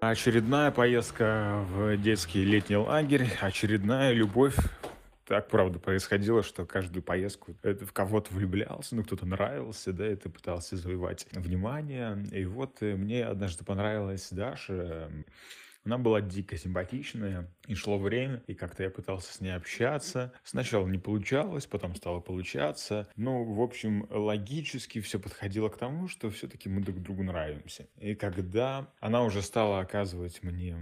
Очередная поездка в детский летний лагерь, очередная любовь. Так, правда, происходило, что каждую поездку это в кого-то влюблялся, ну, кто-то нравился, да, и ты пытался завоевать внимание. И вот э, мне однажды понравилась Даша, она была дико симпатичная, и шло время, и как-то я пытался с ней общаться. Сначала не получалось, потом стало получаться. Ну, в общем, логически все подходило к тому, что все-таки мы друг другу нравимся. И когда она уже стала оказывать мне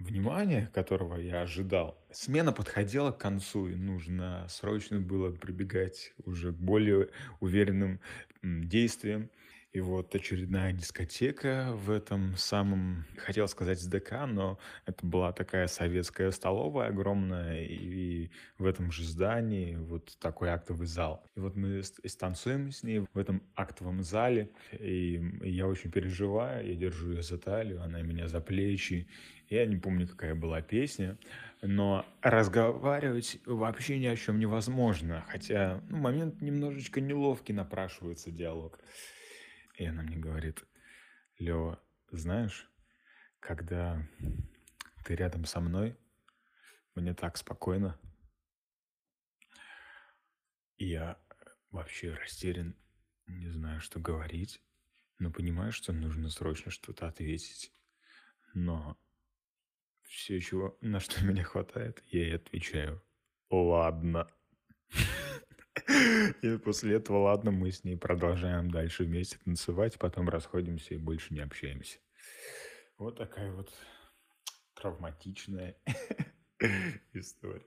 внимание, которого я ожидал, смена подходила к концу, и нужно срочно было прибегать уже более уверенным действиям. И вот очередная дискотека в этом самом, хотел сказать СДК, но это была такая советская столовая огромная, и в этом же здании вот такой актовый зал. И вот мы станцуем с ней в этом актовом зале, и я очень переживаю, я держу ее за талию, она меня за плечи. Я не помню, какая была песня, но разговаривать вообще ни о чем невозможно, хотя ну, момент немножечко неловкий напрашивается диалог. И она мне говорит, Лева, знаешь, когда ты рядом со мной, мне так спокойно. И я вообще растерян, не знаю, что говорить, но понимаю, что нужно срочно что-то ответить. Но все, чего, на что меня хватает, я и отвечаю. Ладно. И после этого, ладно, мы с ней продолжаем дальше вместе танцевать, потом расходимся и больше не общаемся. Вот такая вот травматичная история.